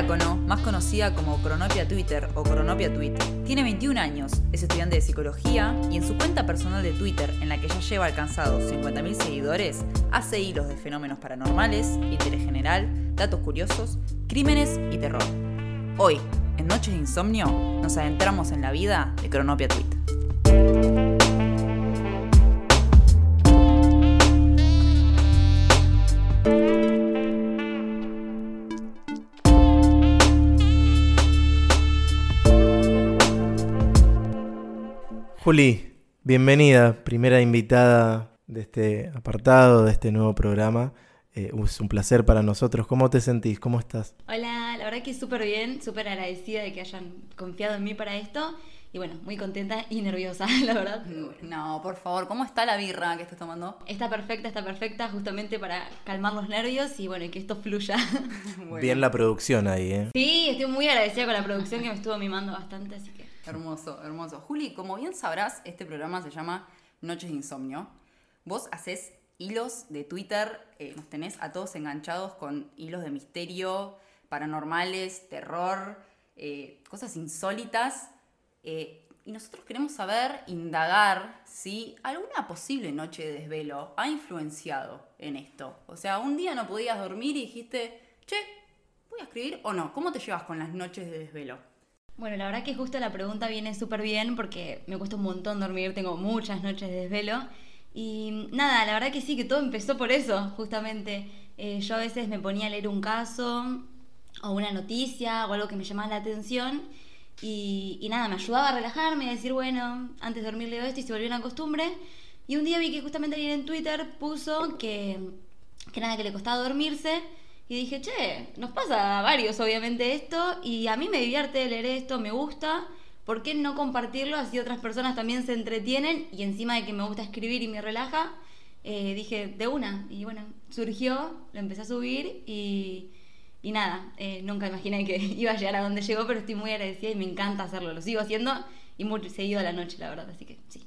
Diácono, más conocida como Cronopia Twitter o Cronopia Tweet, tiene 21 años, es estudiante de psicología y en su cuenta personal de Twitter, en la que ya lleva alcanzados 50.000 seguidores, hace hilos de fenómenos paranormales, interés general, datos curiosos, crímenes y terror. Hoy, en Noches de Insomnio, nos adentramos en la vida de Cronopia Tweet. Juli, bienvenida, primera invitada de este apartado, de este nuevo programa. Eh, es un placer para nosotros. ¿Cómo te sentís? ¿Cómo estás? Hola, la verdad que súper bien, súper agradecida de que hayan confiado en mí para esto. Y bueno, muy contenta y nerviosa, la verdad. No, por favor, ¿cómo está la birra que estás tomando? Está perfecta, está perfecta, justamente para calmar los nervios y bueno, y que esto fluya. Bueno, Bien la producción ahí, ¿eh? Sí, estoy muy agradecida con la producción que me estuvo mimando bastante, así que. Hermoso, hermoso. Juli, como bien sabrás, este programa se llama Noches de Insomnio. Vos haces hilos de Twitter, eh, nos tenés a todos enganchados con hilos de misterio, paranormales, terror, eh, cosas insólitas. eh, y nosotros queremos saber, indagar, si alguna posible noche de desvelo ha influenciado en esto. O sea, un día no podías dormir y dijiste, che, ¿voy a escribir o no? ¿Cómo te llevas con las noches de desvelo? Bueno, la verdad que justo la pregunta viene súper bien porque me cuesta un montón dormir, tengo muchas noches de desvelo. Y nada, la verdad que sí, que todo empezó por eso, justamente. Eh, yo a veces me ponía a leer un caso o una noticia o algo que me llamaba la atención y, nada, me ayudaba a relajarme, a decir, bueno, antes de dormir leo esto y se volvió una costumbre. Y un día vi que justamente alguien en Twitter puso que, que nada, que le costaba dormirse. Y dije, che, nos pasa a varios obviamente esto y a mí me divierte leer esto, me gusta. ¿Por qué no compartirlo? Así otras personas también se entretienen y encima de que me gusta escribir y me relaja, eh, dije, de una. Y bueno, surgió, lo empecé a subir y, y nada, eh, nunca imaginé que iba a llegar a donde llegó, pero estoy muy agradecida y me encanta hacerlo. Lo sigo haciendo y muy seguido a la noche, la verdad, así que sí.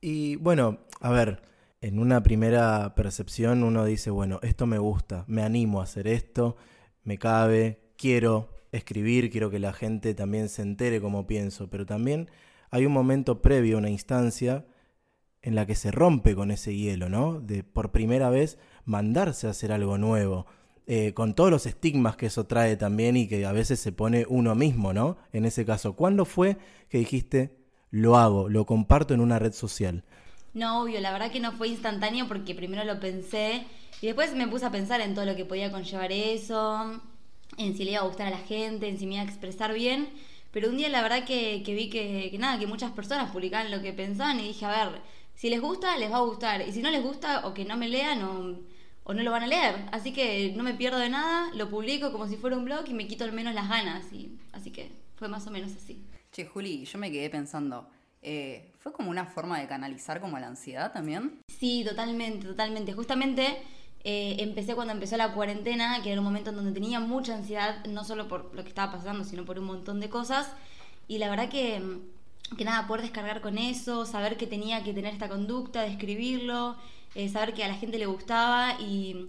Y bueno, a ver, en una primera percepción uno dice, bueno, esto me gusta, me animo a hacer esto, me cabe, quiero escribir, quiero que la gente también se entere como pienso, pero también hay un momento previo, una instancia en la que se rompe con ese hielo, ¿no? De por primera vez mandarse a hacer algo nuevo, eh, con todos los estigmas que eso trae también y que a veces se pone uno mismo, ¿no? En ese caso, ¿cuándo fue que dijiste, lo hago, lo comparto en una red social? No, obvio, la verdad que no fue instantáneo porque primero lo pensé y después me puse a pensar en todo lo que podía conllevar eso, en si le iba a gustar a la gente, en si me iba a expresar bien. Pero un día la verdad que, vi que, nada, que muchas personas publicaban lo que pensaban y dije, a ver, si les gusta, les va a gustar. Y si no les gusta o que no me lean o, no lo van a leer. Así que no me pierdo de nada, lo publico como si fuera un blog y me quito al menos las ganas. Así que fue más o menos así. Che, Juli, yo me quedé pensando, eh, ¿fue como una forma de canalizar como la ansiedad también? Sí, totalmente, totalmente. Justamente eh, empecé cuando empezó la cuarentena, que era un momento en donde tenía mucha ansiedad, no solo por lo que estaba pasando, sino por un montón de cosas. Y la verdad que, que nada, poder descargar con eso, saber que tenía que tener esta conducta de escribirlo, eh, saber que a la gente le gustaba y,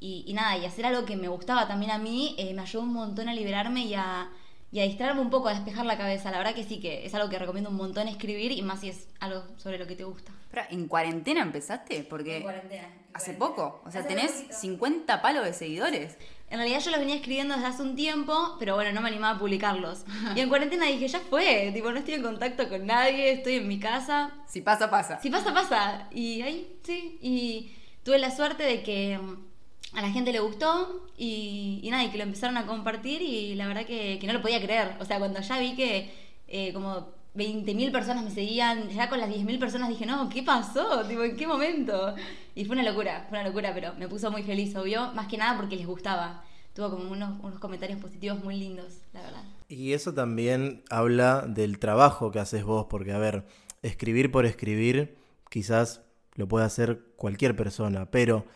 y, y nada, y hacer algo que me gustaba también a mí, me ayudó un montón a liberarme y a, y a distraerme un poco, a despejar la cabeza. La verdad que sí, que es algo que recomiendo un montón escribir y más si es algo sobre lo que te gusta. Pero, ¿En cuarentena empezaste? Porque En cuarentena, en hace cuarentena. poco, o sea, Hace tenés poquito. 50 palos de seguidores. En realidad yo los venía escribiendo desde hace un tiempo, pero bueno, no me animaba a publicarlos. Y en cuarentena dije, ya fue, tipo, no estoy en contacto con nadie, estoy en mi casa. Si pasa, pasa. Si pasa, pasa. Y ahí, sí. Y tuve la suerte de que a la gente le gustó y, nada, y que lo empezaron a compartir y la verdad que, que no lo podía creer. O sea, cuando ya vi que eh, como 20.000 personas me seguían, ya con las 10.000 personas dije, no, ¿qué pasó? Tipo, ¿en qué momento? Y fue una locura, fue una locura, pero me puso muy feliz, obvio, más que nada porque les gustaba. Tuvo como unos, unos comentarios positivos muy lindos, la verdad. Y eso también habla del trabajo que haces vos, porque a ver, escribir por escribir quizás lo puede hacer cualquier persona, pero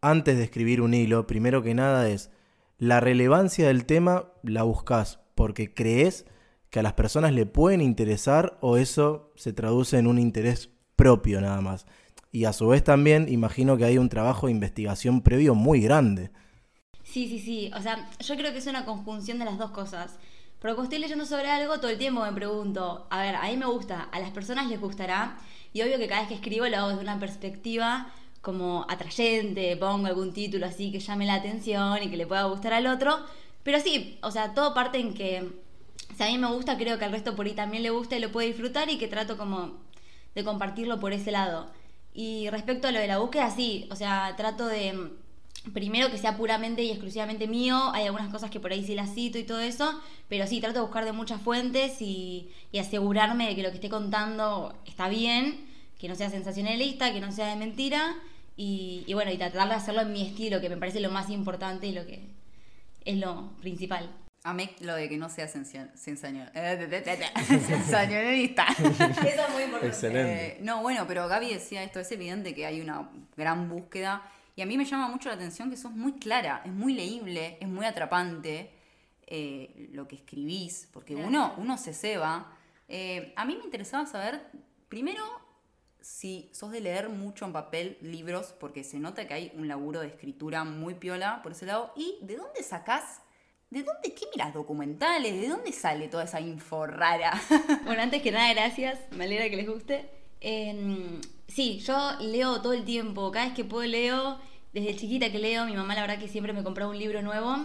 antes de escribir un hilo, primero que nada es la relevancia del tema la buscas porque crees que a las personas le pueden interesar o eso se traduce en un interés propio nada más. Y a su vez también imagino que hay un trabajo de investigación previo muy grande. Sí, sí, sí. O sea, yo creo que es una conjunción de las dos cosas. Porque cuando estoy leyendo sobre algo, todo el tiempo me pregunto, a ver, a mí me gusta, a las personas les gustará. Y obvio que cada vez que escribo lo hago desde una perspectiva como atrayente, pongo algún título así que llame la atención y que le pueda gustar al otro. Pero sí, o sea, todo parte en que si a mí me gusta, creo que al resto por ahí también le gusta y lo puede disfrutar y que trato como de compartirlo por ese lado. Y respecto a lo de la búsqueda, sí, o sea, trato de primero que sea puramente y exclusivamente mío, hay algunas cosas que por ahí sí las cito y todo eso, pero sí, trato de buscar de muchas fuentes y, y asegurarme de que lo que esté contando está bien, que no sea sensacionalista, que no sea de mentira y, y bueno, y tratar de hacerlo en mi estilo, que me parece lo más importante y lo que es lo principal. Amé lo de que no sea sensacionalista. Eso es muy importante. Excelente. Eh, no, bueno, pero Gaby decía esto, es evidente que hay una gran búsqueda y a mí me llama mucho la atención que sos muy clara, es muy leíble, es muy atrapante eh, lo que escribís, porque uno, uno se ceba. Eh, a mí me interesaba saber, primero, si sos de leer mucho en papel libros, porque se nota que hay un laburo de escritura muy piola por ese lado, y de dónde sacás ¿De dónde, qué miras documentales? ¿De dónde sale toda esa info rara? Bueno, antes que nada, gracias. Me alegra que les guste. Eh, sí, yo leo todo el tiempo. Cada vez que puedo leo. Desde chiquita que leo, mi mamá la verdad que siempre me compraba un libro nuevo.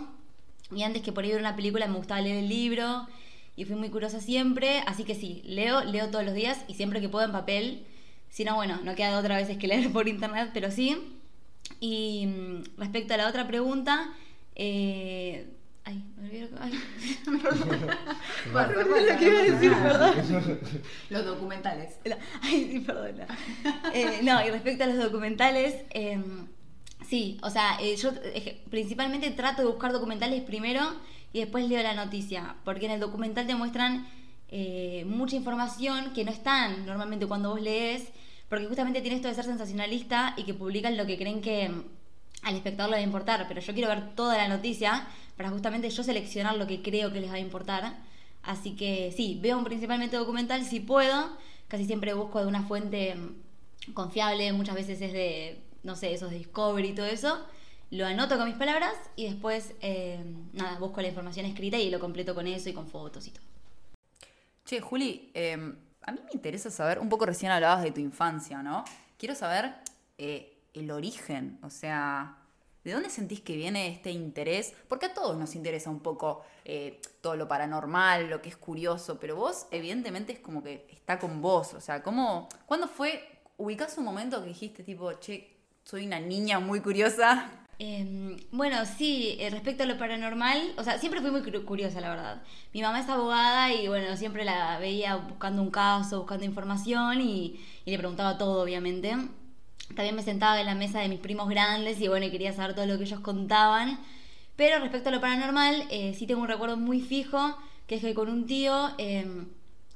Y antes que por ir ver una película me gustaba leer el libro. Y fui muy curiosa siempre. Así que sí, leo, leo todos los días y siempre que puedo en papel. Si no, bueno, no queda otra vez que leer por internet, pero sí. Y mm, respecto a la otra pregunta, eh, Ay, me olvidé Ay, lo que iba a decir, perdón. Los documentales. Ay, sí, perdona. Eh, no, y respecto a los documentales, em, sí, o sea, eh, yo principalmente trato de buscar documentales primero y después leo la noticia, porque en el documental te muestran mucha información que no están normalmente cuando vos lees, porque justamente tiene esto de ser sensacionalista y que publican lo que creen que al espectador le va a importar, pero yo quiero ver toda la noticia para justamente yo seleccionar lo que creo que les va a importar. Así que sí, veo principalmente documental si puedo, casi siempre busco de una fuente mm, confiable, muchas veces es de, no sé, esos Discovery y todo eso. Lo anoto con mis palabras y después, eh, nada, busco la información escrita y lo completo con eso y con fotos y todo. Che, Juli, em, a mí me interesa saber, un poco recién hablabas de tu infancia, ¿no? Quiero saber eh, el origen, o sea, ¿de dónde sentís que viene este interés? Porque a todos nos interesa un poco eh, todo lo paranormal, lo que es curioso, pero vos evidentemente es como que está con vos, o sea, ¿cómo, ¿cuándo fue, ubicás un momento que dijiste tipo, che, soy una niña muy curiosa? Em, bueno, sí, eh, respecto a lo paranormal, o sea, siempre fui muy curiosa, la verdad. Mi mamá es abogada y bueno, siempre la veía buscando un caso, buscando información y, le preguntaba todo, obviamente. También me sentaba en la mesa de mis primos grandes y bueno, quería saber todo lo que ellos contaban. Pero respecto a lo paranormal, eh, sí tengo un recuerdo muy fijo, que es que con un tío em,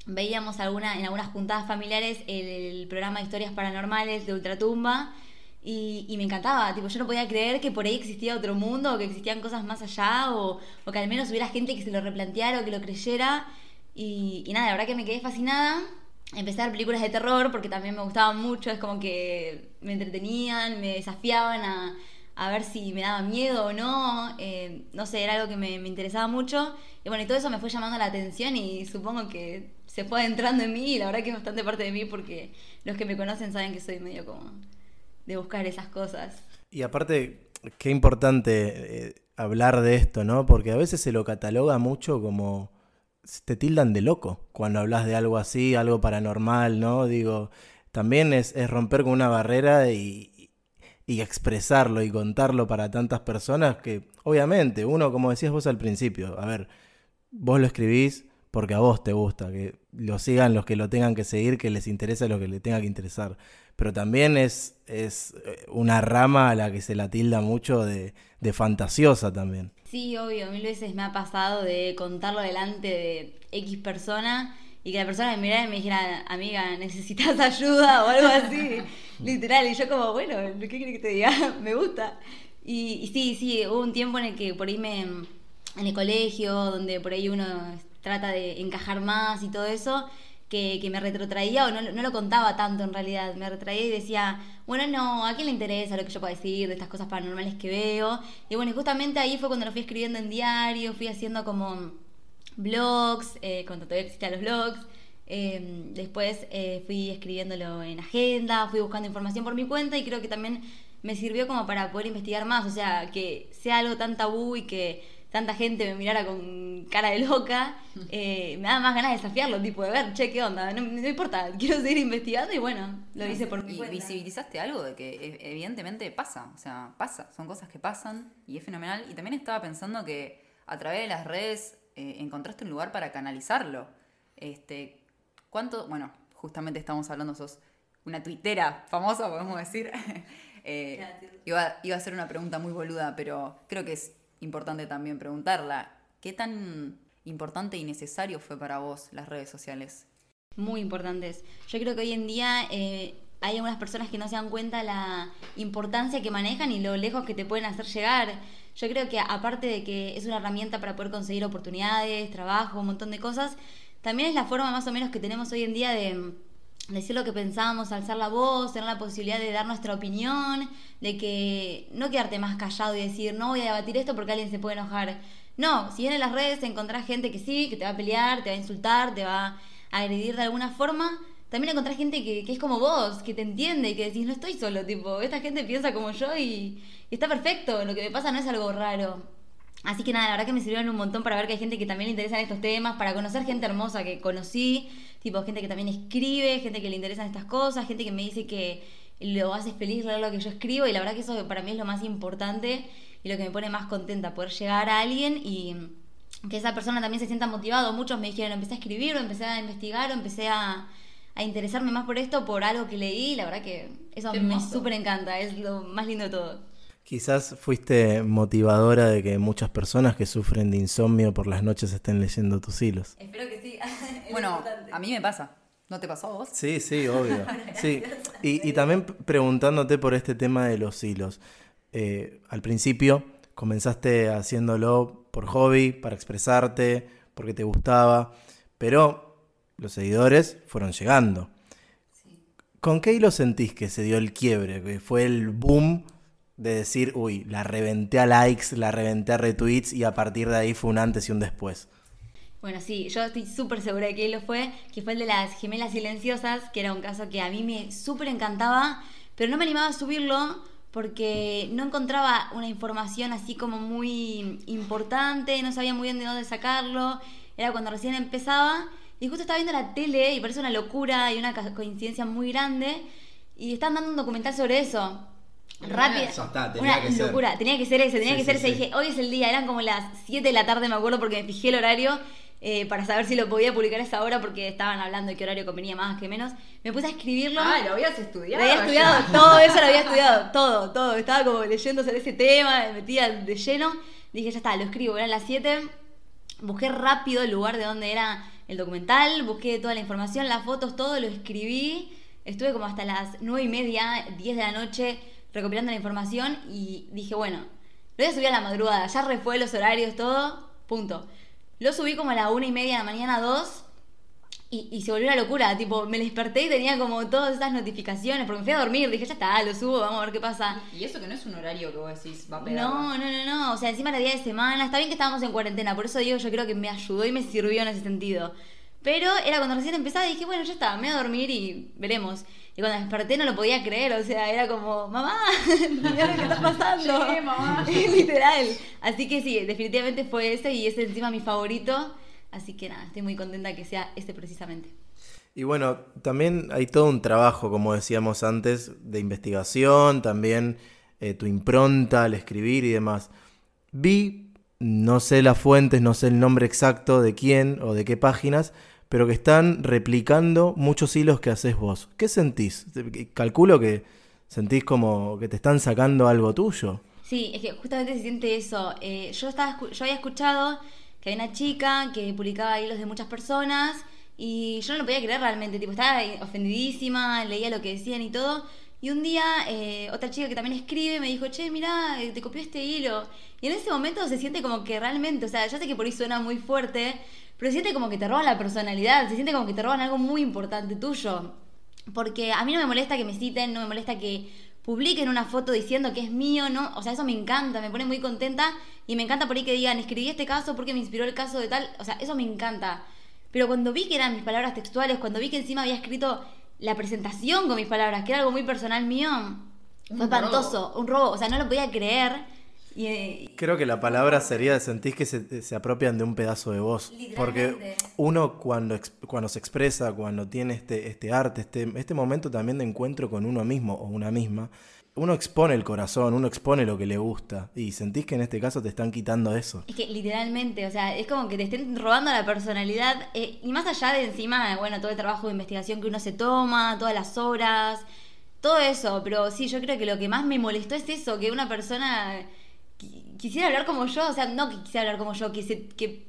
veíamos alguna, en algunas juntadas familiares el, programa de historias paranormales de Ultratumba y, me encantaba, tipo, yo no podía creer que por ahí existía otro mundo o que existían cosas más allá o, o que al menos hubiera gente que se lo replanteara o que lo creyera. Y, nada, la verdad que me quedé fascinada empecé a ver películas de terror porque también me gustaban mucho, es como que me entretenían, me desafiaban a, a ver si me daba miedo o no, eh, no sé, era algo que me, me, interesaba mucho. Y bueno, y todo eso me fue llamando la atención y supongo que se fue entrando en mí y la verdad que es bastante parte de mí porque los que me conocen saben que soy medio como de buscar esas cosas. Y aparte, qué importante eh, hablar de esto, ¿no? Porque a veces se lo cataloga mucho como te tildan de loco cuando hablas de algo así, algo paranormal, ¿no? Digo, también es, romper con una barrera y, y, expresarlo y contarlo para tantas personas que, obviamente, uno, como decías vos al principio, a ver, vos lo escribís porque a vos te gusta, que lo sigan los que lo tengan que seguir, que les interesa lo que le tenga que interesar. Pero también es, es eh, una rama a la que se la tilda mucho de, de fantasiosa también. Sí, obvio, mil veces me ha pasado de contarlo delante de X persona y que la persona me mirara y me dijera, amiga, ¿necesitas ayuda o algo así? Literal, y yo como, bueno, ¿qué quiere que te diga? me gusta. Y, sí, sí, hubo un tiempo en el que por ahí me, en el colegio, donde por ahí uno trata de encajar más y todo eso, que, que me retrotraía o no, no lo contaba tanto en realidad. Me retraía y decía, bueno, no, ¿a quién le interesa lo que yo pueda decir de estas cosas paranormales que veo? Y bueno, justamente ahí fue cuando lo fui escribiendo en diario, fui haciendo como blogs, eh, cuando todavía existían los blogs. Eh, después eh, fui escribiéndolo en agenda, fui buscando información por mi cuenta y creo que también me sirvió como para poder investigar más, o sea, que sea algo tan tabú y que tanta gente me mirara con cara de loca, eh, me da más ganas de desafiarlo, tipo de ver, che, ¿qué onda? No, no importa, quiero seguir investigando y bueno, lo hice por mi Y cuenta. visibilizaste algo de que e- evidentemente pasa, o sea, pasa, son cosas que pasan y es fenomenal. Y también estaba pensando que a través de las redes eh, encontraste un lugar para canalizarlo. Este, ¿Cuánto? Bueno, justamente estamos hablando, sos una tuitera famosa, podemos decir. Eh, iba, iba a hacer una pregunta muy boluda, pero creo que es importante también preguntarla. ¿Qué tan importante y necesario fue para vos las redes sociales? muy importantes. Yo creo que hoy en día eh, hay algunas personas que no se dan cuenta la importancia que manejan y lo lejos que te pueden hacer llegar. Yo creo que aparte de que es una herramienta para poder conseguir oportunidades, trabajo, un montón de cosas, también es la forma más o menos que tenemos hoy en día de decir lo que pensamos, alzar la voz, tener la posibilidad de dar nuestra opinión, de que no quedarte más callado y decir, no voy a debatir esto porque alguien se puede enojar. No, si bien en las redes encontrás gente que sí, que te va a pelear, te va a insultar, te va a agredir de alguna forma, también encontrás gente que, es como vos, que te entiende y que decís, no estoy solo, tipo, esta gente piensa como yo y, y está perfecto, lo que me pasa no es algo raro. Así que nada, la verdad que me sirvieron un montón para ver que hay gente que también le interesan estos temas, para conocer gente hermosa que conocí, tipo gente que también escribe, gente que le interesan estas cosas, gente que me dice que lo hace feliz leer lo que yo escribo y la verdad que eso para mí es lo más importante y lo que me pone más contenta, poder llegar a alguien y que esa persona también se sienta motivado. Muchos me dijeron, empecé a escribir o empecé a investigar o empecé a, a interesarme más por esto, por algo que leí y la verdad que eso Qué me súper encanta, es lo más lindo de todo. Quizás fuiste motivadora de que muchas personas que sufren de insomnio por las noches estén leyendo tus hilos. Espero que sí. Bueno, a mí me pasa. ¿No te pasó a vos? Sí, sí, obvio. Sí. Y, y también preguntándote por este tema de los hilos. Eh, al principio comenzaste haciéndolo por hobby, para expresarte, porque te gustaba, pero los seguidores fueron llegando. ¿Con qué hilo sentís que se dio el quiebre? Que fue el boom de decir, uy, la reventé a likes, la reventé a retweets y a partir de ahí fue un antes y un después. Bueno, sí, yo estoy súper segura de que lo fue, que fue el de las gemelas silenciosas, que era un caso que a mí me súper encantaba, pero no me animaba a subirlo porque no encontraba una información así como muy importante, no sabía muy bien de dónde sacarlo, era cuando recién empezaba y justo estaba viendo la tele y parece una locura y una coincidencia muy grande y están dando un documental sobre eso. Rápido. Ya está, tenía una que ser. locura, tenía que ser ese, tenía Sí, que ser sí, ese. sí. Dije, hoy es el día, eran como las 7 de la tarde, me acuerdo, porque me fijé el horario eh, para saber si lo podía publicar a esa hora, porque estaban hablando de qué horario convenía más, que menos. Me puse a escribirlo. Ah, lo habías estudiado. Lo había estudiado, ya. todo eso lo había estudiado, todo, todo. Estaba como leyendo sobre ese tema, me metía de lleno. Dije, ya está, lo escribo, eran las 7. Busqué rápido el lugar de donde era el documental, busqué toda la información, las fotos, todo, lo escribí. Estuve como hasta las 9 y media, 10 de la noche recopilando la información y dije, bueno, lo voy a subir a la madrugada, ya refue los horarios, todo, punto. Lo subí como a la una y media de la mañana, dos, y, y se volvió una locura. Tipo, me desperté y tenía como todas esas notificaciones, porque me fui a dormir, dije, ya está, lo subo, vamos a ver qué pasa. Y eso que no es un horario que vos decís va a pegar. No, no, no, no. O sea, encima era día de semana. Está bien que estábamos en cuarentena, por eso digo, yo creo que me ayudó y me sirvió en ese sentido. Pero era cuando recién empezaba y dije, bueno, ya está, me voy a dormir y veremos. Y cuando desperté no lo podía creer, o sea, era como, mamá, mira lo que está pasando. Llegué, mamá. Literal. Así que sí, definitivamente fue ese y es encima mi favorito. Así que nada, estoy muy contenta que sea este precisamente. Y bueno, también hay todo un trabajo, como decíamos antes, de investigación, también eh, tu impronta al escribir y demás. Vi, no sé las fuentes, no sé el nombre exacto de quién o de qué páginas, pero que están replicando muchos hilos que haces vos. ¿Qué sentís? Calculo que sentís como que te están sacando algo tuyo. Sí, es que justamente se siente eso. Eh, yo, estaba, yo había escuchado que había una chica que publicaba hilos de muchas personas y yo no lo podía creer realmente. Tipo, estaba ofendidísima, leía lo que decían y todo. Y un día eh, otra chica que también escribe me dijo, che, mira, te copió este hilo. Y en ese momento se siente como que realmente, o sea, yo sé que por ahí suena muy fuerte, pero se siente como que te roban la personalidad, se siente como que te roban algo muy importante tuyo. Porque a mí no me molesta que me citen, no me molesta que publiquen una foto diciendo que es mío, ¿no? O sea, eso me encanta, me pone muy contenta y me encanta por ahí que digan, escribí este caso porque me inspiró el caso de tal, o sea, eso me encanta. Pero cuando vi que eran mis palabras textuales, cuando vi que encima había escrito la presentación con mis palabras, que era algo muy personal mío, fue espantoso, un robo, o sea, no lo podía creer. Y, eh, Creo que la palabra sería, sentís que se, se apropian de un pedazo de vos. Porque uno cuando, ex- cuando se expresa, cuando tiene este, este arte, este, este momento también de encuentro con uno mismo o una misma, uno expone el corazón, uno expone lo que le gusta. Y sentís que en este caso te están quitando eso. Es que literalmente, o sea, es como que te estén robando la personalidad. eh, y más allá de encima, bueno, todo el trabajo de investigación que uno se toma, todas las horas, todo eso. Pero sí, yo creo que lo que más me molestó es eso, que una persona qui- quisiera hablar como yo, o sea, no que quisiera hablar como yo, que se, que,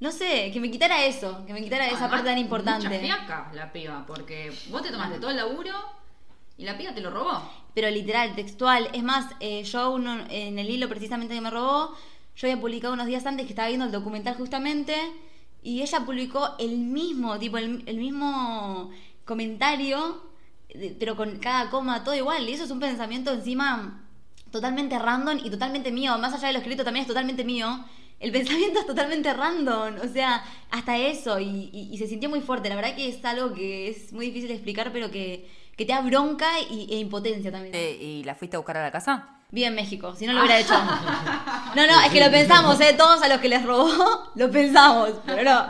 no sé, que me quitara eso, que me quitara esa parte tan Mucha importante. fiaca la piba, porque vos te tomaste todo el laburo y la piba te lo robó. pero literal, textual. Es más, eh, yo uno, en el hilo precisamente que me robó, yo había publicado unos días antes que estaba viendo el documental justamente, y ella publicó el mismo, tipo, el, mismo comentario, pero con cada coma, todo igual. Y eso es un pensamiento encima totalmente random y totalmente mío. Más allá de lo escrito también es totalmente mío. El pensamiento es totalmente random, o sea, hasta eso, y- y se sintió muy fuerte. La verdad que es algo que es muy difícil de explicar, pero que, que te da bronca y, e impotencia también. Eh, ¿Y la fuiste a buscar a la casa? Vive en México, si no lo hubiera hecho. No, no, es que lo pensamos, ¿eh? Todos a los que les robó, lo pensamos, pero no,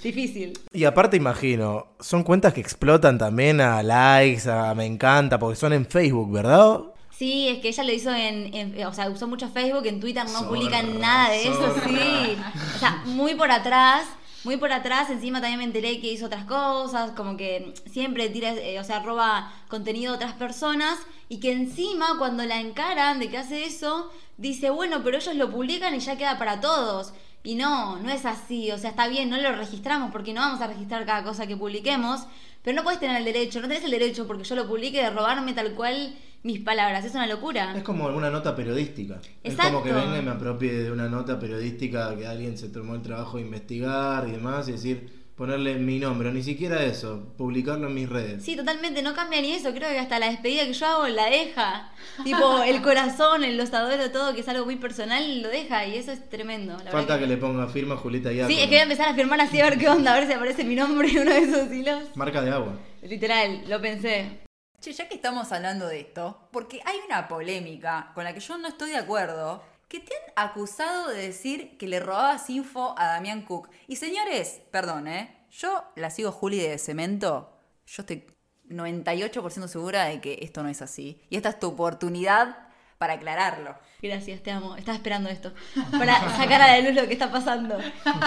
difícil. Y aparte imagino, son cuentas que explotan también a likes, a me encanta, porque son en Facebook, ¿verdad? Sí, es que ella lo hizo en, en- o sea, usó mucho Facebook, en Twitter no Zorra, publican nada de eso, sí. O sea, muy por atrás, muy por atrás, encima también me enteré que hizo otras cosas, como que siempre tira, eh, o sea, roba contenido de otras personas y que encima cuando la encaran de que hace eso, dice, bueno, pero ellos lo publican y ya queda para todos. Y no, no es así, o sea, está bien, no lo registramos porque no vamos a registrar cada cosa que publiquemos, pero no puedes tener el derecho, no tenés el derecho porque yo lo publique de robarme tal cual mis palabras, es una locura. Es como una nota periodística. Es Exacto. como que venga y me apropie de una nota periodística que alguien se tomó el trabajo de investigar y demás y decir, ponerle mi nombre, ni siquiera eso, publicarlo en mis redes. Sí, totalmente, no cambia ni eso. Creo que hasta la despedida que yo hago la deja. Tipo, el corazón, el losadero, todo, que es algo muy personal, lo deja. Y eso es tremendo. La Falta que le ponga firma Julita Iaco. Sí, es que voy a empezar a firmar así a ver qué onda, a ver si aparece mi nombre en uno de esos hilos. Marca de agua. Literal, lo pensé. Che, ya que estamos hablando de esto, porque hay una polémica con la que yo no estoy de acuerdo, que te han acusado de decir que le robabas info a Damián Cook. Y señores, perdón, ¿eh? Yo la sigo Juli de Cemento. Yo estoy 98% segura de que esto no es así. Y esta es tu oportunidad para aclararlo. Gracias, te amo. Estaba esperando esto. Para sacar a la luz lo que está pasando.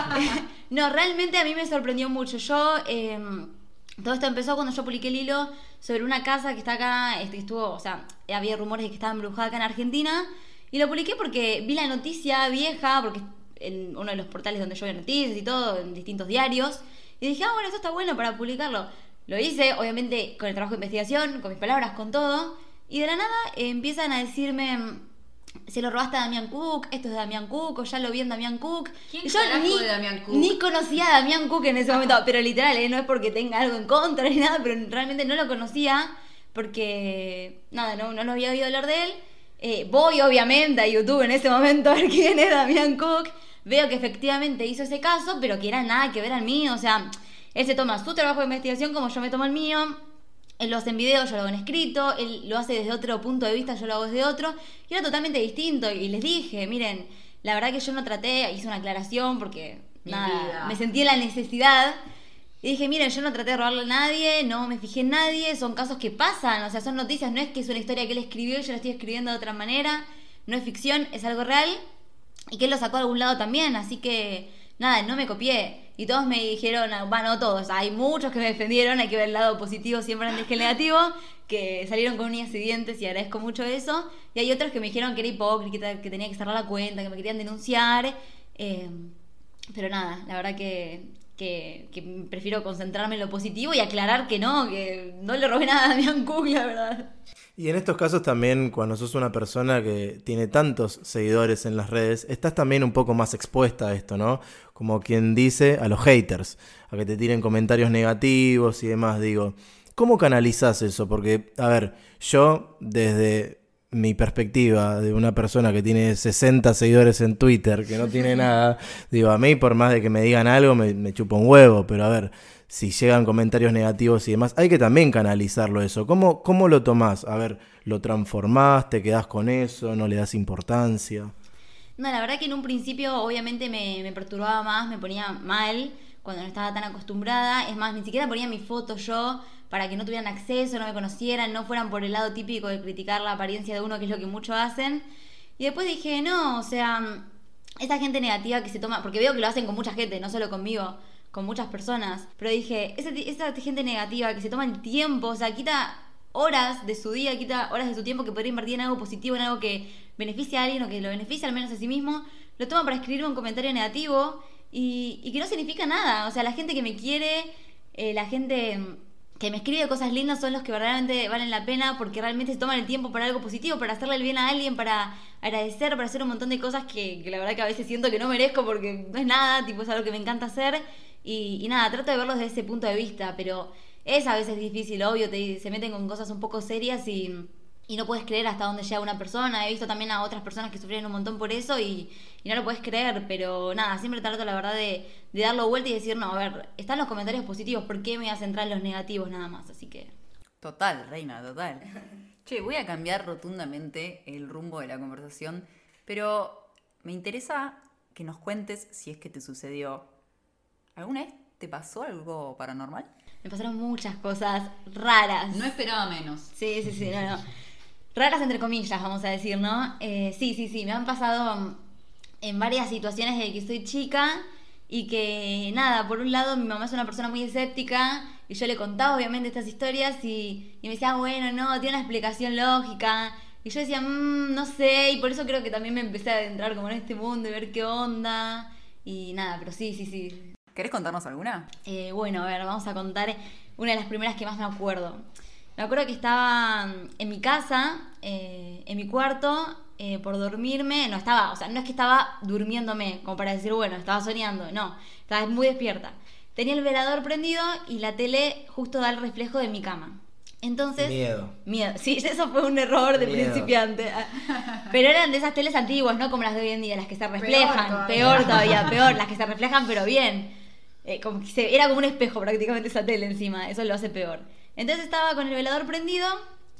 no, realmente a mí me sorprendió mucho. Yo. eh, todo esto empezó cuando yo publiqué el hilo sobre una casa que está acá. Este, estuvo, o sea, había rumores de que estaba embrujada acá en Argentina. Y lo publiqué porque vi la noticia vieja, porque en uno de los portales donde yo veo noticias y todo, en distintos diarios. Y dije, ah, bueno, esto está bueno para publicarlo. Lo hice, obviamente, con el trabajo de investigación, con mis palabras, con todo. Y de la nada empiezan a decirme, se lo robaste a Damián Cook, esto es de Damián Cook, o ya lo vi en Damián Cook. ¿Quién yo ni, es Damián Cook? ni conocía a Damián Cook en ese momento, pero literal, eh, no es porque tenga algo en contra ni nada, pero realmente no lo conocía porque, nada, no, no lo había oído hablar de él. Eh, voy obviamente a YouTube en ese momento a ver quién es Damián Cook. Veo que efectivamente hizo ese caso, pero que era nada que ver al mío. O sea, él se toma su trabajo de investigación como yo me tomo el mío. Él lo hace en video, yo lo hago en escrito. Él lo hace desde otro punto de vista, yo lo hago desde otro. Y era totalmente distinto. Y les dije, miren, la verdad que yo no traté, hice una aclaración porque nada, me sentí en la necesidad. Y dije, miren, yo no traté de robarle a nadie, no me fijé en nadie, son casos que pasan, o sea, son noticias, no es que es una historia que él escribió y yo la estoy escribiendo de otra manera, no es ficción, es algo real y que él lo sacó de algún lado también, así que nada, no me copié. Y todos me dijeron, ah, bueno, todos, hay muchos que me defendieron, hay que ver el lado positivo siempre antes que el negativo, que salieron con uñas y dientes y agradezco mucho eso. Y hay otros que me dijeron que era hipócrita, que tenía que cerrar la cuenta, que me querían denunciar. eh, pero nada, la verdad que, que, prefiero concentrarme en lo positivo y aclarar que no, que no le robé nada a Damián Cook, la verdad. Y en estos casos también, cuando sos una persona que tiene tantos seguidores en las redes, estás también un poco más expuesta a esto, ¿no? Como quien dice, a los haters, a que te tiren comentarios negativos y demás. Digo, ¿cómo canalizas eso? Porque, a ver, yo desde mi perspectiva de una persona que tiene 60 seguidores en Twitter, que no tiene nada, digo, a mí por más de que me digan algo, me, me chupa un huevo, pero a ver, si llegan comentarios negativos y demás, hay que también canalizarlo eso. ¿Cómo, cómo lo tomás? A ver, ¿lo transformás? ¿Te quedás con eso? ¿No le das importancia? No, la verdad que en un principio obviamente me, me perturbaba más, me ponía mal cuando no estaba tan acostumbrada. Es más, ni siquiera ponía mi foto yo para que no tuvieran acceso, no me conocieran, no fueran por el lado típico de criticar la apariencia de uno, que es lo que muchos hacen. Y después dije, no, o sea, esta gente negativa que se toma, porque veo que lo hacen con mucha gente, no solo conmigo, con muchas personas, pero dije, esa, esa gente negativa que se toma el tiempo, o sea, quita horas de su día, quita horas de su tiempo que podría invertir en algo positivo, en algo que beneficie a alguien o que lo beneficie al menos a sí mismo, lo toma para escribir un comentario negativo y, y que no significa nada. O sea, la gente que me quiere, eh, la gente que me escribe cosas lindas son los que verdaderamente valen la pena porque realmente se toman el tiempo para algo positivo, para hacerle el bien a alguien, para agradecer, para hacer un montón de cosas que, que la verdad que a veces siento que no merezco porque no es nada, tipo es algo que me encanta hacer. Y, y nada, trato de verlos desde ese punto de vista, pero es a veces difícil, obvio, te, se meten con cosas un poco serias y, y no puedes creer hasta dónde llega una persona. He visto también a otras personas que sufrieron un montón por eso y, y no lo puedes creer, pero nada, siempre trato la verdad de, de darlo vuelta y decir, no, a ver, están los comentarios positivos, ¿por qué me voy a centrar en los negativos nada más? Así que... Total, reina, total. Che, voy a cambiar rotundamente el rumbo de la conversación, pero me interesa que nos cuentes si es que te sucedió. ¿Alguna vez te pasó algo paranormal? Me pasaron muchas cosas raras. No esperaba menos. Sí, sí, sí, no, no. Raras entre comillas, vamos a decir, ¿no? Eh, sí, sí, sí, me han pasado mm, en varias situaciones de que soy chica y que, nada, por un lado mi mamá es una persona muy escéptica y yo le contaba obviamente estas historias y, y me decía, bueno, no, tiene una explicación lógica. Y yo decía, mmm, no sé, y por eso creo que también me empecé a adentrar como en este mundo y ver qué onda. Y nada, pero sí, sí, sí. ¿Querés contarnos alguna? Eh, bueno, a ver, vamos a contar una de las primeras que más me acuerdo. Me acuerdo que estaba en mi casa, eh, en mi cuarto, eh, por dormirme. No estaba, o sea, no es que estaba durmiéndome, como para decir, bueno, estaba soñando. No, estaba muy despierta. Tenía el velador prendido y la tele justo da el reflejo de mi cama. Entonces. Miedo. Miedo. Sí, eso fue un error de Miedo. principiante. Pero eran de esas teles antiguas, no como las de hoy en día, las que se reflejan. todavía. Peor todavía, peor, las que se reflejan, pero bien. Eh, como que se- era como un espejo prácticamente esa tele encima, eso lo hace peor. Entonces estaba con el velador prendido,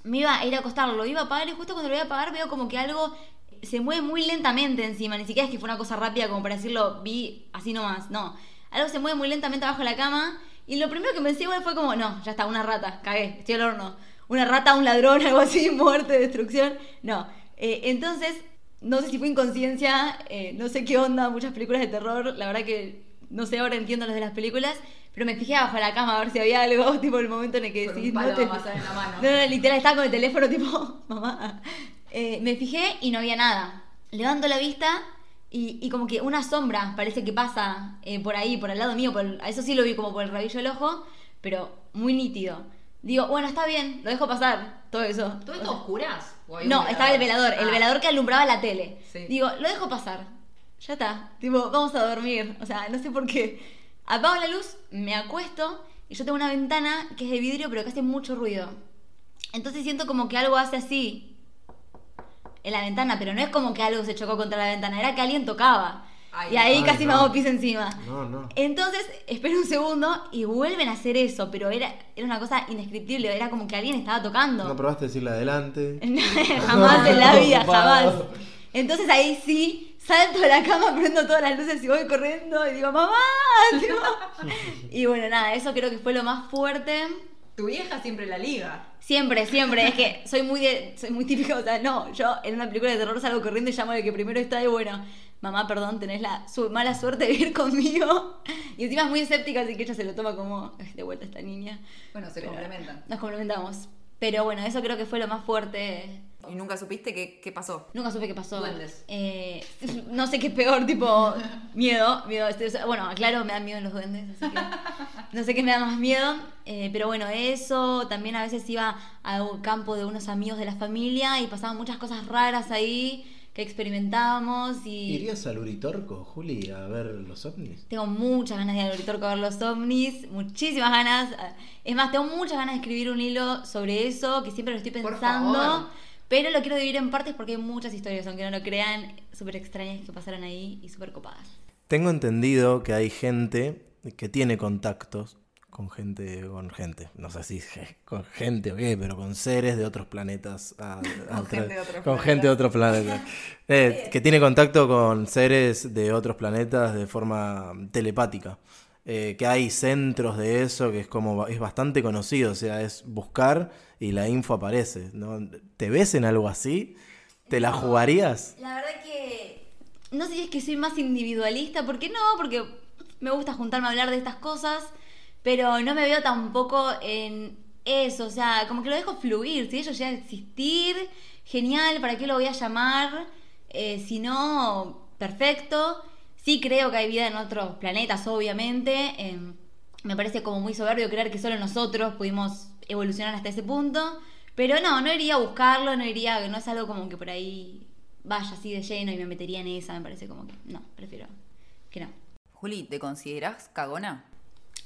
me iba a ir a acostarlo, lo iba a apagar y justo cuando lo iba a apagar veo como que algo se mueve muy lentamente encima, ni siquiera es que fue una cosa rápida como para decirlo, vi así nomás, no. Algo se mueve muy lentamente abajo de la cama y lo primero que pensé igual fue como, no, ya está, una rata, cagué, estoy al horno. Una rata, un ladrón, algo así, muerte, destrucción. No. Eh, entonces, no sé si fue inconsciencia, eh, no sé qué onda, muchas películas de terror, la verdad que no sé, ahora entiendo las de las películas, pero me fijé abajo de la cama a ver si había algo, tipo el momento en el que decís, no te- de amasar en la mano. No, no, literal estaba con el teléfono tipo, mamá. Eh, me fijé y no había nada. Levanto la vista y, y como que una sombra parece que pasa eh, por ahí, por al lado mío, por el- eso sí lo vi como por el rabillo del ojo, pero muy nítido. Digo, bueno, está bien, lo dejo pasar, todo eso. ¿Todo O esto sea, oscuras? ¿O un no, estaba el velador, el Ah. velador que alumbraba la tele. Sí. Digo, lo dejo pasar. Ya está. Tipo, vamos a dormir. O sea, no sé por qué. Apago la luz, me acuesto y yo tengo una ventana que es de vidrio pero que hace mucho ruido. Entonces siento como que algo hace así en la ventana, pero no es como que algo se chocó contra la ventana, era que alguien tocaba. Ay, y ahí Ay, casi me hago pis encima. No, no. Entonces, espero un segundo y vuelven a hacer eso, pero era, era una cosa indescriptible, era como que alguien estaba tocando. ¿No probaste decirle adelante? jamás en la vida, jamás. Entonces ahí sí, salto de la cama, prendo todas las luces y voy corriendo y digo, mamá, tipo. Y bueno, nada, eso creo que fue lo más fuerte. Tu vieja siempre la liga. Siempre, siempre, es que soy muy de, soy muy típica, o sea, no, yo en una película de terror salgo corriendo y llamo al que primero está y bueno, mamá, perdón, tenés la su- mala suerte de vivir conmigo. Y encima es muy escéptica, así que ella se lo toma como, "Ay, de vuelta esta niña. Bueno, se Pero complementan. Nos complementamos. Pero bueno, eso creo que fue lo más fuerte. ¿Y nunca supiste qué, qué pasó? Nunca supe qué pasó. Duendes. Eh, no sé qué es peor, tipo miedo. miedo este, bueno, claro, me dan miedo los duendes, así que no sé qué me da más miedo. Eh, pero bueno, eso. También a veces iba al campo de unos amigos de la familia y pasaban muchas cosas raras ahí que experimentábamos y... ¿Irías al Uritorco, Juli, a ver los ovnis? Tengo muchas ganas de ir al Uritorco a ver los ovnis, muchísimas ganas. Es más, tengo muchas ganas de escribir un hilo sobre eso, que siempre lo estoy Por pensando. favor. Pero lo quiero dividir en partes porque hay muchas historias, aunque no lo crean, súper extrañas que pasaron ahí y súper copadas. Tengo entendido que hay gente que tiene contactos con gente, con gente, no sé si con gente o qué, pero con seres de otros planetas. a- a Con gente de otros Con planetas. gente de otros planetas. Eh, que tiene contacto con seres de otros planetas de forma telepática. Eh, que hay centros de eso que es como es bastante conocido, o sea, es buscar y la info aparece. ¿no? ¿Te ves en algo así? ¿Te la jugarías? La verdad que no sé si es que soy más individualista, ¿por qué no? Porque me gusta juntarme a hablar de estas cosas, pero no me veo tampoco en eso, o sea, como que lo dejo fluir, si ellos llegan a existir, genial, ¿para qué lo voy a llamar? Eh, si no, perfecto. Sí creo que hay vida en otros planetas, obviamente. eh, me parece como muy soberbio creer que solo nosotros pudimos evolucionar hasta ese punto. Pero no, no iría a buscarlo, no iría, no es algo como que por ahí vaya así de lleno y me metería en esa, me parece como que no, prefiero que no. Juli, ¿te considerás cagona?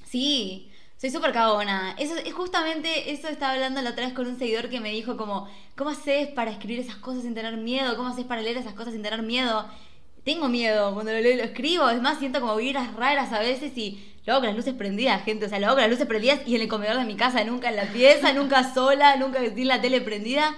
Sí, soy súper cagona. Eso es justamente eso estaba hablando la otra vez con un seguidor que me dijo como, ¿cómo haces para escribir esas cosas sin tener miedo? ¿Cómo haces para leer esas cosas sin tener miedo? Tengo miedo cuando lo leo y lo escribo, es más, siento como vibras raras a veces y lo hago con las luces prendidas, gente, o sea, lo hago con las luces prendidas y en el comedor de mi casa, nunca en la pieza, nunca sola, nunca sin la tele prendida,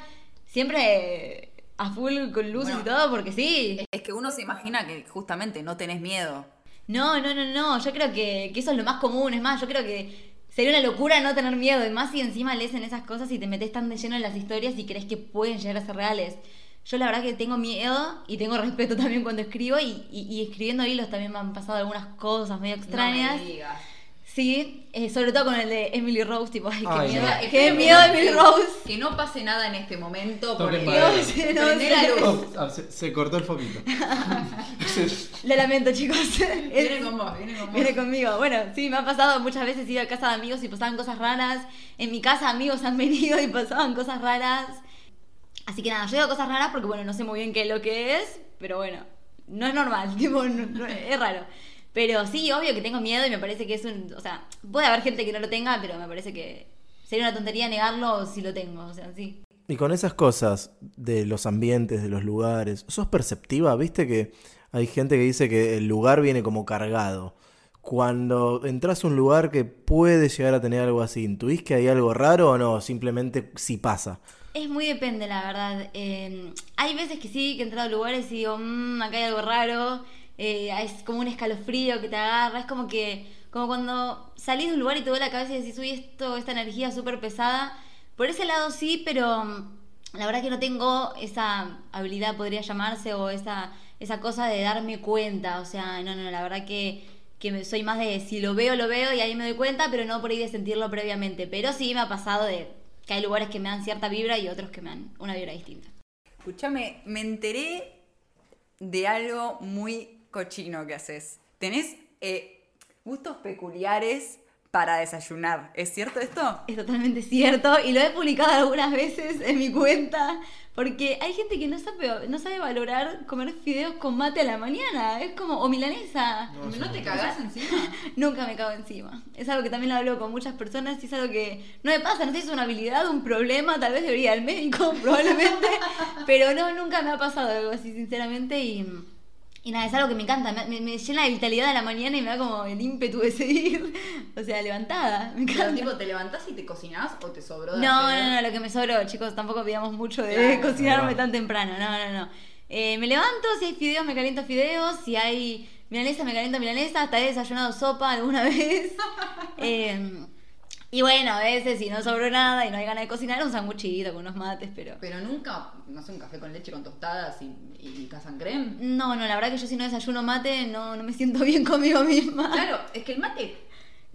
siempre a full con luces Bueno. y todo, porque sí. Es que uno se imagina que justamente no tenés miedo. No, no, no, no. Yo creo que, que eso es lo más común. Es más, yo creo que sería una locura no tener miedo. Y más si encima lees en esas cosas y te metes tan de lleno en las historias y crees que pueden llegar a ser reales. Yo la verdad que tengo miedo y tengo respeto también cuando escribo. Y, y- y escribiendo hilos también me han pasado algunas cosas medio extrañas. No me digas. Sí, eh, sobre todo con el de Emily Rose. Tipo, ay, qué Ay, miedo. Qué miedo Emily Rose. Que no pase nada en este momento porque madera. No la luz. Oh, ah, se, se cortó el foquito. Lo lamento, chicos. Viene con vos, viene con vos. Viene conmigo. Bueno, sí, me ha pasado muchas veces ir a casa de amigos y pasaban cosas raras. En mi casa amigos han venido y pasaban cosas raras. Así que nada, yo digo cosas raras porque bueno, no sé muy bien qué es lo que es, pero bueno, no es normal, tipo, es raro. Pero sí, obvio que tengo miedo y me parece que es un, o sea, puede haber gente que no lo tenga, pero me parece que sería una tontería negarlo si lo tengo, o sea, sí. Y con esas cosas de los ambientes, de los lugares, ¿sos perceptiva? ¿Viste que hay gente que dice que el lugar viene como cargado? Cuando entras a un lugar que puede llegar a tener algo así, ¿intuís que hay algo raro o no? Simplemente si pasa. Es muy depende, la verdad. Eh, hay veces que sí, que he entrado a lugares y digo, mmm, acá hay algo raro. Eh, es como un escalofrío que te agarra. Es como que, como cuando salís de un lugar y te duele la cabeza y decís, uy, esto, esta energía súper pesada. Por ese lado sí, pero mm, la verdad que no tengo esa habilidad, podría llamarse, o esa, esa cosa de darme cuenta. O sea, no, no, la verdad que, que soy más de si lo veo, lo veo y ahí me doy cuenta, pero no por ahí de sentirlo previamente. Pero sí me ha pasado de que hay lugares que me dan cierta vibra y otros que me dan una vibra distinta. Escúchame, me enteré de algo muy cochino que haces. Tenés eh, gustos peculiares para desayunar. ¿Es cierto esto? Es totalmente cierto y lo he publicado algunas veces en mi cuenta porque hay gente que no sabe, no sabe valorar comer fideos con mate a la mañana. Es como, o milanesa. ¿No, te cagás encima? Nunca me cago encima. Es algo que también lo hablo con muchas personas y es algo que no me pasa, no sé si es una habilidad, un problema, tal vez debería ir al médico probablemente, pero no, nunca me ha pasado algo así, sinceramente, y, y nada, es algo que me encanta, me, me- me llena de vitalidad a la mañana y me da como el ímpetu de seguir, o sea, levantada, me Pero, encanta. tipo, ¿te levantás y te cocinás o te sobró de No, hacer? no, no, lo que me sobró, chicos, tampoco pidamos mucho de Claro. cocinarme tan temprano, no, no, no. Eh, me levanto, si hay fideos me caliento fideos, si hay milanesa me caliento milanesa, hasta he desayunado sopa alguna vez. Eh, y bueno, a veces si no sobró nada y no hay ganas de cocinar, un sanguchito con unos mates, pero... Pero nunca, no sé, un café con leche con tostadas y, y casan creme. No, no, la verdad que yo si no desayuno mate no, no me siento bien conmigo misma. Claro, es que el mate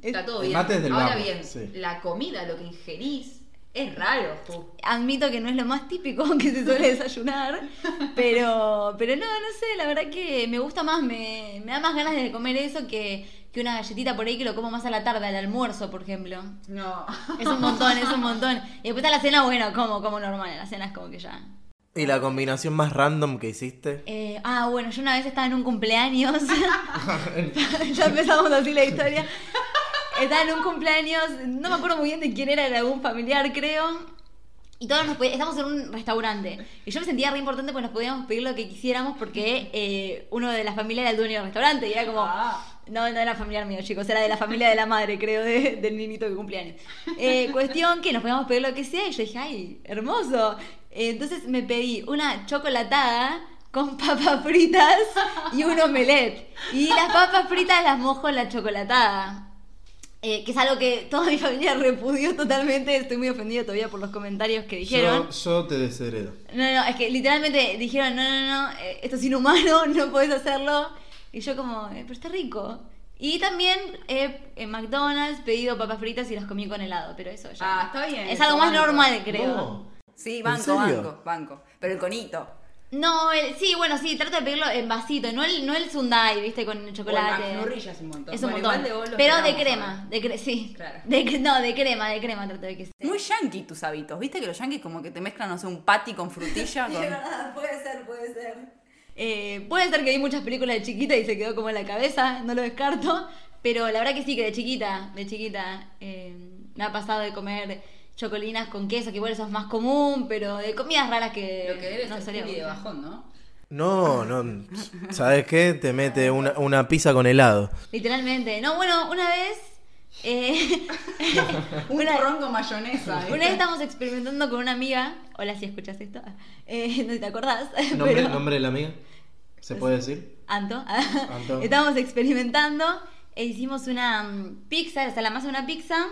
está todo El bien. mate es del Ahora vamos, bien, sí. la comida, lo que ingerís, Es raro, Ju. Admito que no es lo más típico que se suele desayunar, pero, pero no, no sé, la verdad que me gusta más, me, me da más ganas de comer eso que, que una galletita por ahí que lo como más a la tarde, al almuerzo, por ejemplo. No. Es un montón, es un montón. Y después está la cena, bueno, como, como normal, la cena es como que ya. ¿Y la combinación más random que hiciste? Eh, ah, bueno, yo una vez estaba en un cumpleaños. ya empezamos así la historia. Estaba en un cumpleaños, no me acuerdo muy bien de quién era, era algún familiar, creo. Y todos nos podíamos, estamos en un restaurante. Y yo me sentía re importante porque nos podíamos pedir lo que quisiéramos porque eh, uno de la familia era el dueño del restaurante. Y era como. Ah. No, no era familiar mío, chicos, era de la familia de la madre, creo, de- del niñito que cumpleaños. Eh, cuestión que nos podíamos pedir lo que sea y yo dije, ay, hermoso. Eh, entonces me pedí una chocolatada con papas fritas y un omelette. Y las papas fritas las mojo en la chocolatada. Eh, que es algo que toda mi familia repudió totalmente. Estoy muy ofendida todavía por los comentarios que dijeron. Yo, yo te desheredo. No, no, es que literalmente dijeron, no, no, no, eh, esto es inhumano, no podés hacerlo. Y yo como, eh, pero está rico. Y también he en McDonald's pedido papas fritas y las comí con helado, pero eso ya. Ah, está bien. Es algo más banco. normal, creo. No. Sí, ¿En banco, banco, banco. Pero el conito. No, el- sí, bueno, sí, trato de pedirlo en vasito, no el, no el Sundae, viste, con el chocolate. O el McFlurry ya es un montón. Es un Bueno, montón. igual de Pero de crema, de cre sí. Claro. De cre- no, de crema, de crema trato de que sea. Muy yankee tus hábitos. ¿Viste que los yankees como que te mezclan, no sé, un patty con frutilla? Con... verdad, puede ser, puede ser. Eh, puede ser que vi muchas películas de chiquita y se quedó como en la cabeza, no lo descarto. Pero la verdad que sí, que de chiquita, de chiquita, eh, me ha pasado de comer chocolinas con queso, que igual eso es más común, pero de comidas raras que Lo que debe no ser de bajón, ¿no? No, no. ¿Sabes qué? Te mete una, una pizza con helado. Literalmente. No, bueno, una vez. eh, Un con mayonesa. ¿viste? una vez estábamos experimentando con una amiga. Hola, si escuchas esto. Eh, no sé si te acordás. ¿Nombre, pero- nombre de la amiga? ¿Se puede decir? Anto. Anto. Estábamos experimentando e hicimos una mm, pizza, o sea, la masa de una pizza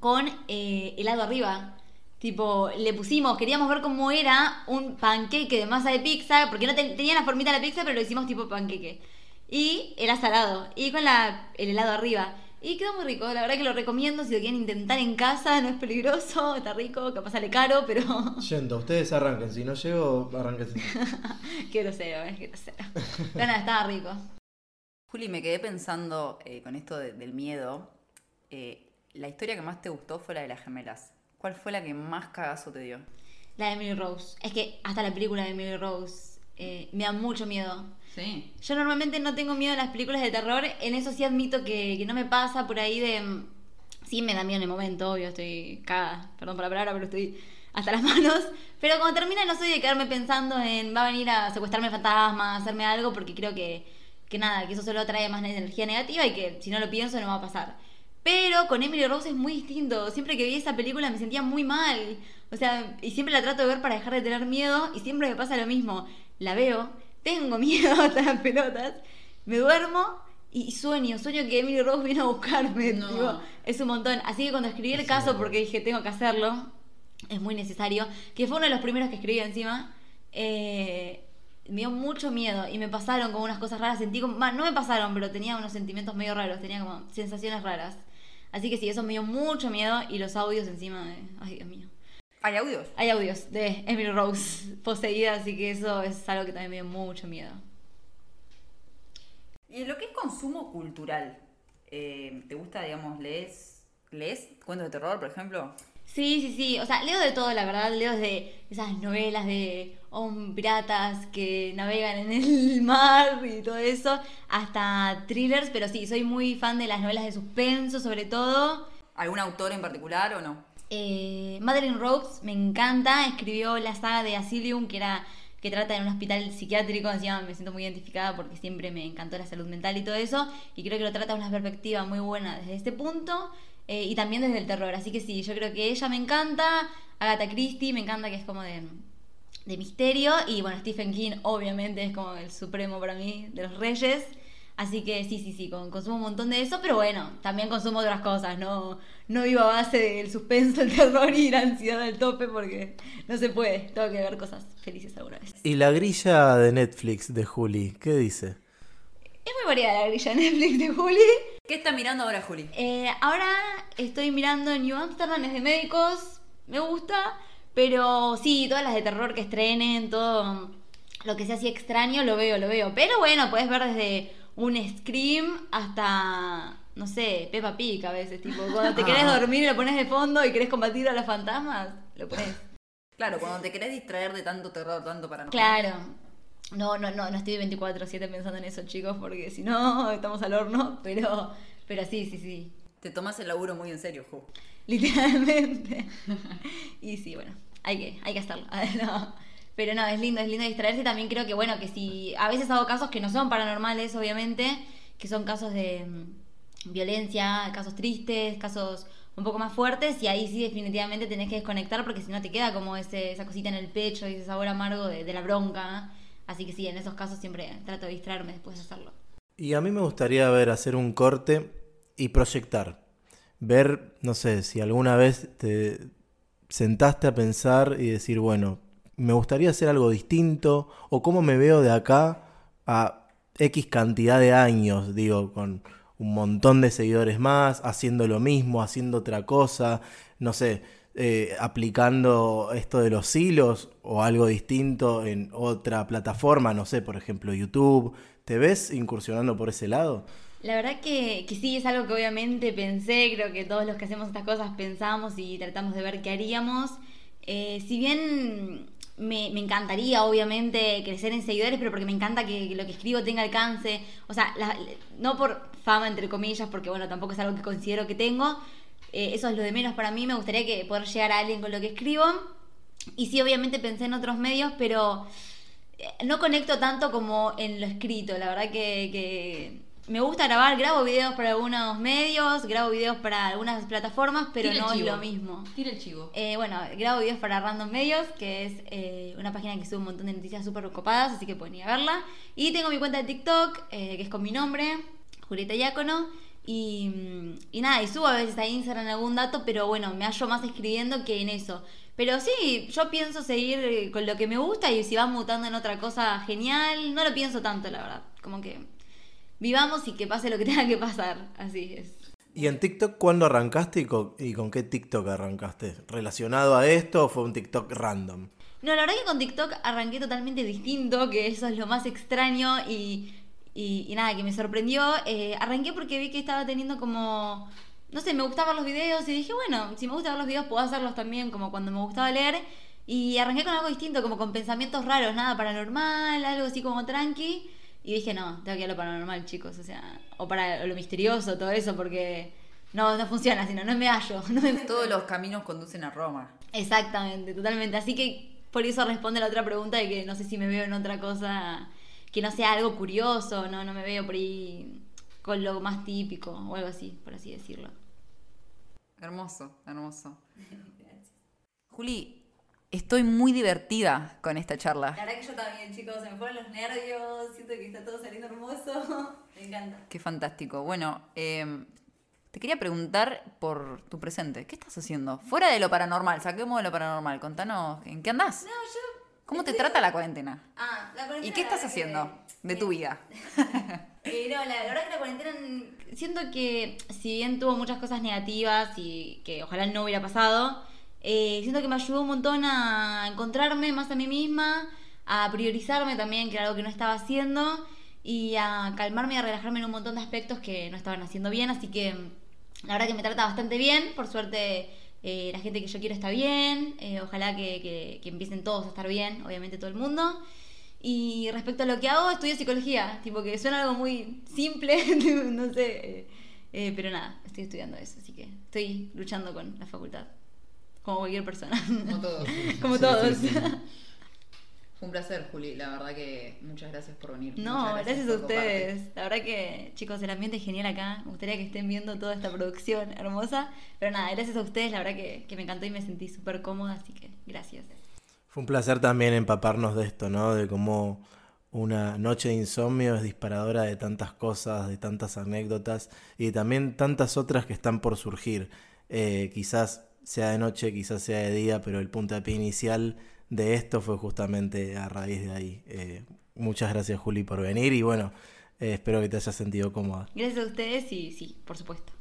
con eh, helado arriba. Tipo, le pusimos, queríamos ver cómo era un panqueque de masa de pizza, porque no ten- tenía la formita de la pizza, pero lo hicimos tipo panqueque. Y era salado, y con la, el helado arriba. Y quedó muy rico, la verdad que lo recomiendo si lo quieren intentar en casa, no es peligroso, está rico, capaz sale caro, pero Yendo, ustedes arranquen. Si no llego, arranquen. qué grosero, es grosero. Pero nada, estaba rico. Juli, me quedé pensando eh, con esto de- del miedo. eh, la historia que más te gustó fue la de las gemelas. ¿Cuál fue la que más cagazo te dio? La de Emily Rose. Es que hasta la película de Emily Rose eh, me da mucho miedo. Sí. Yo normalmente no tengo miedo a las películas de terror. En eso sí admito que, que no me pasa por ahí de. mm, Sí, me da miedo en el momento, obvio, estoy cagada. Perdón por la palabra, pero estoy hasta las manos. Pero cuando termina, no soy de quedarme pensando en va a venir a secuestrarme fantasma, a hacerme algo, porque creo que, que nada, que eso solo trae más energía negativa y que si no lo pienso no va a pasar. Pero con Emily Rose es muy distinto. Siempre que vi esa película me sentía muy mal. O sea, y siempre la trato de ver para dejar de tener miedo y siempre me pasa lo mismo. La veo, tengo miedo hasta las pelotas, me duermo y sueño. Sueño que Emily Rose viene a buscarme. No. es un montón. Así que cuando escribí el caso, porque dije tengo que hacerlo, es muy necesario, que fue uno de los primeros que escribí encima, eh, me dio mucho miedo y me pasaron como unas cosas raras. Sentí como, no me pasaron, pero tenía unos sentimientos medio raros, tenía como sensaciones raras. Así que sí, eso me dio mucho miedo y los audios encima de... Ay, Dios mío. ¿Hay audios? Hay audios de Emily Rose poseída, así que eso es algo que también me dio mucho miedo. Y lo que es consumo cultural, eh, ¿te gusta, digamos, lees, lees cuentos de terror, por ejemplo? Sí, sí, sí. O sea, leo de todo, la verdad. Leo desde esas novelas de oh, piratas que navegan en el mar y todo eso, hasta thrillers, pero sí, soy muy fan de las novelas de suspenso, sobre todo. ¿Algún autor en particular o no? Eh, Madeline Rhodes me encanta, escribió la saga de Asylum, que era que trata de un hospital psiquiátrico, encima me siento muy identificada porque siempre me encantó la salud mental y todo eso, y creo que lo trata de una perspectiva muy buena desde este punto, eh, y también desde el terror, así que sí, yo creo que ella me encanta, Agatha Christie me encanta que es como de, de misterio, y bueno, Stephen King obviamente es como el supremo para mí, de los reyes, Así que sí, sí, sí, con- consumo un montón de eso, pero bueno, también consumo otras cosas, no, no vivo a base del suspenso, el terror y la ansiedad al tope porque no se puede, tengo que ver cosas felices alguna vez. ¿Y la grilla de Netflix de Juli? ¿Qué dice? Es muy variada la grilla de Netflix de Juli. ¿Qué está mirando ahora, Juli? Eh, ahora estoy mirando New Amsterdam, es de médicos, me gusta, pero sí, todas las de terror que estrenen, todo lo que sea así extraño, lo veo, lo veo. Pero bueno, puedes ver desde un Scream hasta, no sé, Peppa Pig a veces, tipo, cuando te querés dormir y lo pones de fondo y querés combatir a los fantasmas, lo pones. Claro, cuando te querés distraer de tanto terror, tanto paranormal. Claro. No, no, no, no estoy 24/7 pensando en eso, chicos, porque si no, estamos al horno, pero, pero sí, sí, sí. Te tomas el laburo muy en serio, Ju. Literalmente. y sí, bueno, hay que, hay que hacerlo. No. Pero no, es lindo, es lindo distraerse. También creo que, bueno, que si a veces hago casos que no son paranormales, obviamente, que son casos de mm, violencia, casos tristes, casos un poco más fuertes, y ahí sí definitivamente tenés que desconectar porque si no te queda como ese, esa cosita en el pecho y ese sabor amargo de, de la bronca. Así que sí, en esos casos siempre trato de distraerme después de hacerlo. Y a mí me gustaría ver hacer un corte y proyectar. Ver, no sé, si alguna vez te sentaste a pensar y decir, bueno, me gustaría hacer algo distinto o cómo me veo de acá a X cantidad de años, digo, con un montón de seguidores más, haciendo lo mismo, haciendo otra cosa, no sé, eh, aplicando esto de los hilos o algo distinto en otra plataforma, no sé, por ejemplo YouTube. ¿Te ves incursionando por ese lado? La verdad que, sí, es algo que obviamente pensé, creo que todos los que hacemos estas cosas pensamos y tratamos de ver qué haríamos. Eh, si bien me, encantaría, obviamente, crecer en seguidores, pero porque me encanta que, lo que escribo tenga alcance. O sea, no por fama, entre comillas, porque bueno, tampoco es algo que considero que tengo. Eh, eso es lo de menos para mí. Me gustaría que poder llegar a alguien con lo que escribo. Y sí, obviamente pensé en otros medios, pero eh, no conecto tanto como en lo escrito. La verdad que me gusta grabar, grabo videos para algunos medios, grabo videos para algunas plataformas, pero no es lo mismo. Tira el chivo. Eh, bueno, grabo videos para Random Medios, que es eh, una página que sube un montón de noticias súper copadas, así que pueden ir a verla. Y tengo mi cuenta de TikTok, eh, que es con mi nombre, Julieta Yácono. Y, y, nada, y subo a veces a Instagram algún dato, pero bueno, me hallo más escribiendo que en eso. Pero sí, yo pienso seguir con lo que me gusta y si va mutando en otra cosa, genial. No lo pienso tanto, la verdad. Como que vivamos y que pase lo que tenga que pasar. Así es. ¿Y en TikTok cuándo arrancaste y con, qué TikTok arrancaste? ¿Relacionado a esto o fue un TikTok random? No, la verdad que con TikTok arranqué totalmente distinto, que eso es lo más extraño y, y, nada, que me sorprendió. Eh, arranqué porque vi que estaba teniendo como, no sé, me gustaban los videos y dije, bueno, si me gustan los videos puedo hacerlos también como cuando me gustaba leer. Y arranqué con algo distinto, como con pensamientos raros, nada paranormal, algo así como tranqui. Y dije, no, tengo que ir a lo paranormal, chicos, o sea, o para lo misterioso, todo eso, porque no, no funciona, sino no me hallo. Todos los caminos conducen a Roma. Exactamente, totalmente. Así que por eso responde la otra pregunta de que no sé si me veo en otra cosa que no sea algo curioso, no, no me veo por ahí con lo más típico o algo así, por así decirlo. Hermoso, hermoso. Juli, Estoy muy divertida con esta charla. La verdad que yo también, chicos, se me fueron los nervios, siento que está todo saliendo hermoso. Me encanta. Qué fantástico. Bueno, em, te quería preguntar por tu presente. ¿Qué estás haciendo? Fuera de lo paranormal, saquemos de lo paranormal. Contanos, ¿en qué andás? No, yo. ¿Cómo te trata la cuarentena? Ah, la cuarentena. ¿Y qué estás haciendo de tu vida? eh, no, la, verdad que la cuarentena. Siento que, si bien tuvo muchas cosas negativas y que ojalá no hubiera pasado eh, siento que me ayudó un montón a encontrarme más a mí misma, a priorizarme también, que era algo que no estaba haciendo, y a calmarme y a relajarme en un montón de aspectos que no estaban haciendo bien. Así que la verdad que me trata bastante bien. Por suerte, eh, la gente que yo quiero está bien. Eh, ojalá que, empiecen todos a estar bien, obviamente todo el mundo. Y respecto a lo que hago, estudio psicología. Tipo que suena algo muy simple, no sé. pero nada, estoy estudiando eso. Así que estoy luchando con la facultad como cualquier persona. Como todos. como todos. Fue un placer, Juli. La verdad que muchas gracias por venir. No, gracias, a ustedes. La verdad que, chicos, el ambiente es genial acá. Me gustaría que estén viendo toda esta producción hermosa. Pero nada, gracias a ustedes. La verdad que, que me encantó y me sentí súper cómoda. Así que gracias. Fue un placer también empaparnos de esto, ¿no? De cómo una noche de insomnio es disparadora de tantas cosas, de tantas anécdotas y también tantas otras que están por surgir. Eh, quizás sea de noche, quizás sea de día, pero el puntapié inicial de esto fue justamente a raíz de ahí. Eh, muchas gracias, Juli, por venir y bueno, eh, espero que te hayas sentido cómoda. Gracias a ustedes y sí, por supuesto.